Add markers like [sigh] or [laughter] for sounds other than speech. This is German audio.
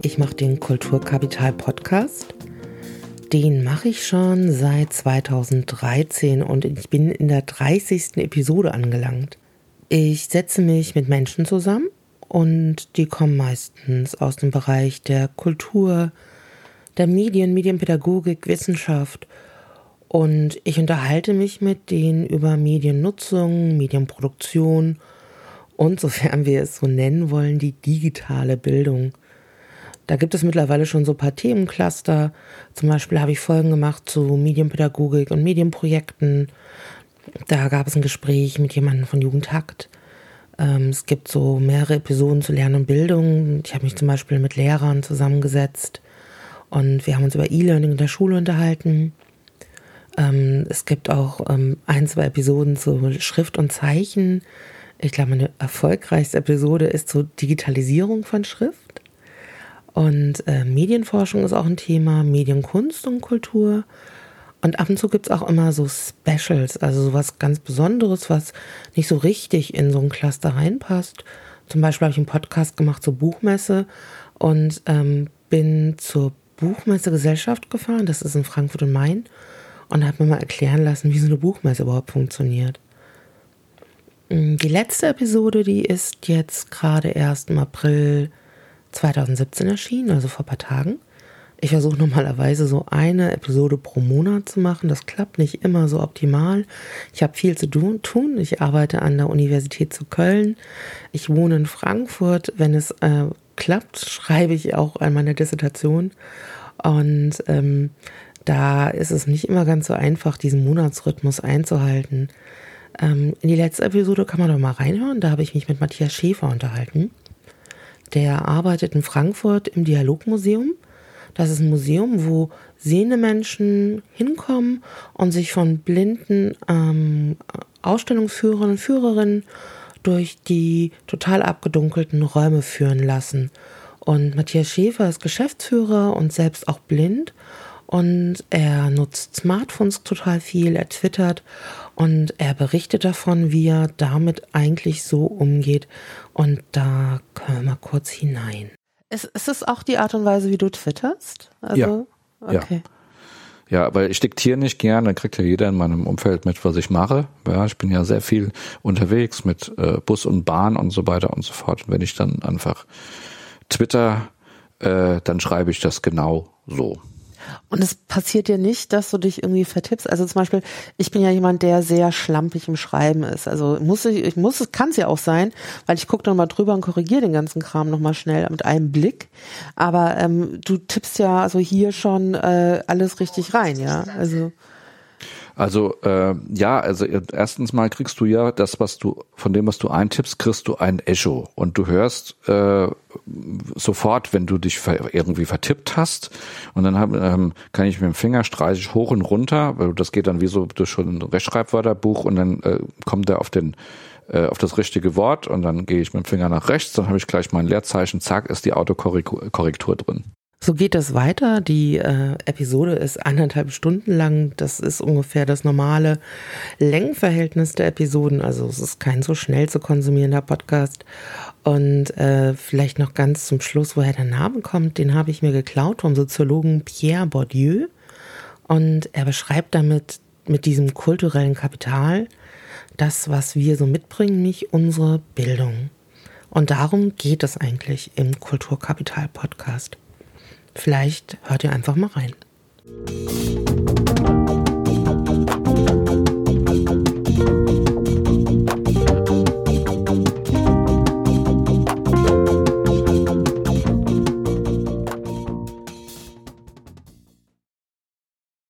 Ich mache den Kulturkapital Podcast. Den mache ich schon seit 2013 und ich bin in der 30. Episode angelangt. Ich setze mich mit Menschen zusammen und die kommen meistens aus dem Bereich der Kultur, der Medien, Medienpädagogik, Wissenschaft und ich unterhalte mich mit denen über Mediennutzung, Medienproduktion und, sofern wir es so nennen wollen, die digitale Bildung. Da gibt es mittlerweile schon so ein paar Themencluster. Zum Beispiel habe ich Folgen gemacht zu Medienpädagogik und Medienprojekten. Da gab es ein Gespräch mit jemandem von Jugendhakt. Ähm, es gibt so mehrere Episoden zu Lernen und Bildung. Ich habe mich zum Beispiel mit Lehrern zusammengesetzt und wir haben uns über E-Learning in der Schule unterhalten. Ähm, es gibt auch ähm, ein, zwei Episoden zu Schrift und Zeichen. Ich glaube, meine erfolgreichste Episode ist zur Digitalisierung von Schrift. Und äh, Medienforschung ist auch ein Thema, Medienkunst und Kultur. Und ab und zu gibt es auch immer so Specials, also sowas ganz Besonderes, was nicht so richtig in so ein Cluster reinpasst. Zum Beispiel habe ich einen Podcast gemacht zur Buchmesse und ähm, bin zur Buchmessegesellschaft gefahren, das ist in Frankfurt und Main, und habe mir mal erklären lassen, wie so eine Buchmesse überhaupt funktioniert. Mm, die letzte Episode, die ist jetzt gerade erst im April 2017 erschienen, also vor ein paar Tagen. Ich versuche normalerweise so eine Episode pro Monat zu machen. Das klappt nicht immer so optimal. Ich habe viel zu tun. Ich arbeite an der Universität zu Köln. Ich wohne in Frankfurt. Wenn es äh, klappt, [laughs] schreibe ich auch an meiner Dissertation. Und ähm, da ist es nicht immer ganz so einfach, diesen Monatsrhythmus einzuhalten. Ähm, in die letzte Episode kann man doch mal reinhören. Da habe ich mich mit Matthias Schäfer unterhalten. Der arbeitet in Frankfurt im Dialogmuseum. Das ist ein Museum, wo sehende Menschen hinkommen und sich von blinden ähm, Ausstellungsführern und Führerinnen durch die total abgedunkelten Räume führen lassen. Und Matthias Schäfer ist Geschäftsführer und selbst auch blind und er nutzt Smartphones total viel, er twittert und er berichtet davon, wie er damit eigentlich so umgeht. Und da können wir mal kurz hinein. Ist, ist es auch die Art und Weise, wie du twitterst? Also, ja. Okay. Ja. Ja, weil ich diktiere nicht gern, dann kriegt ja jeder in meinem Umfeld mit, was ich mache. Ja, ich bin ja sehr viel unterwegs mit äh, Bus und Bahn und so weiter und so fort. Und wenn ich dann einfach Twitter, äh, dann schreibe ich das genau so. Und es passiert dir nicht, dass du dich irgendwie vertippst. Also zum Beispiel, ich bin ja jemand, der sehr schlampig im Schreiben ist. Also muss ich, ich muss, es kann es ja auch sein, weil ich gucke dann mal drüber und korrigiere den ganzen Kram nochmal schnell mit einem Blick. Aber ähm, du tippst ja also hier schon äh, alles richtig rein, ja. Also also äh, ja, also erstens mal kriegst du ja das, was du von dem, was du eintippst, kriegst du ein Echo und du hörst äh, sofort, wenn du dich irgendwie vertippt hast und dann hab, ähm, kann ich mit dem Finger streiche ich hoch und runter, weil das geht dann wie so durch ein Rechtschreibwörterbuch und dann äh, kommt er auf den äh, auf das richtige Wort und dann gehe ich mit dem Finger nach rechts, dann habe ich gleich mein Leerzeichen, zack, ist die Autokorrektur drin. So geht es weiter. Die äh, Episode ist anderthalb Stunden lang. Das ist ungefähr das normale Längenverhältnis der Episoden. Also es ist kein so schnell zu konsumierender Podcast. Und äh, vielleicht noch ganz zum Schluss, woher der Name kommt, den habe ich mir geklaut vom Soziologen Pierre Bourdieu. Und er beschreibt damit mit diesem kulturellen Kapital das, was wir so mitbringen, nicht unsere Bildung. Und darum geht es eigentlich im Kulturkapital-Podcast. Vielleicht hört ihr einfach mal rein.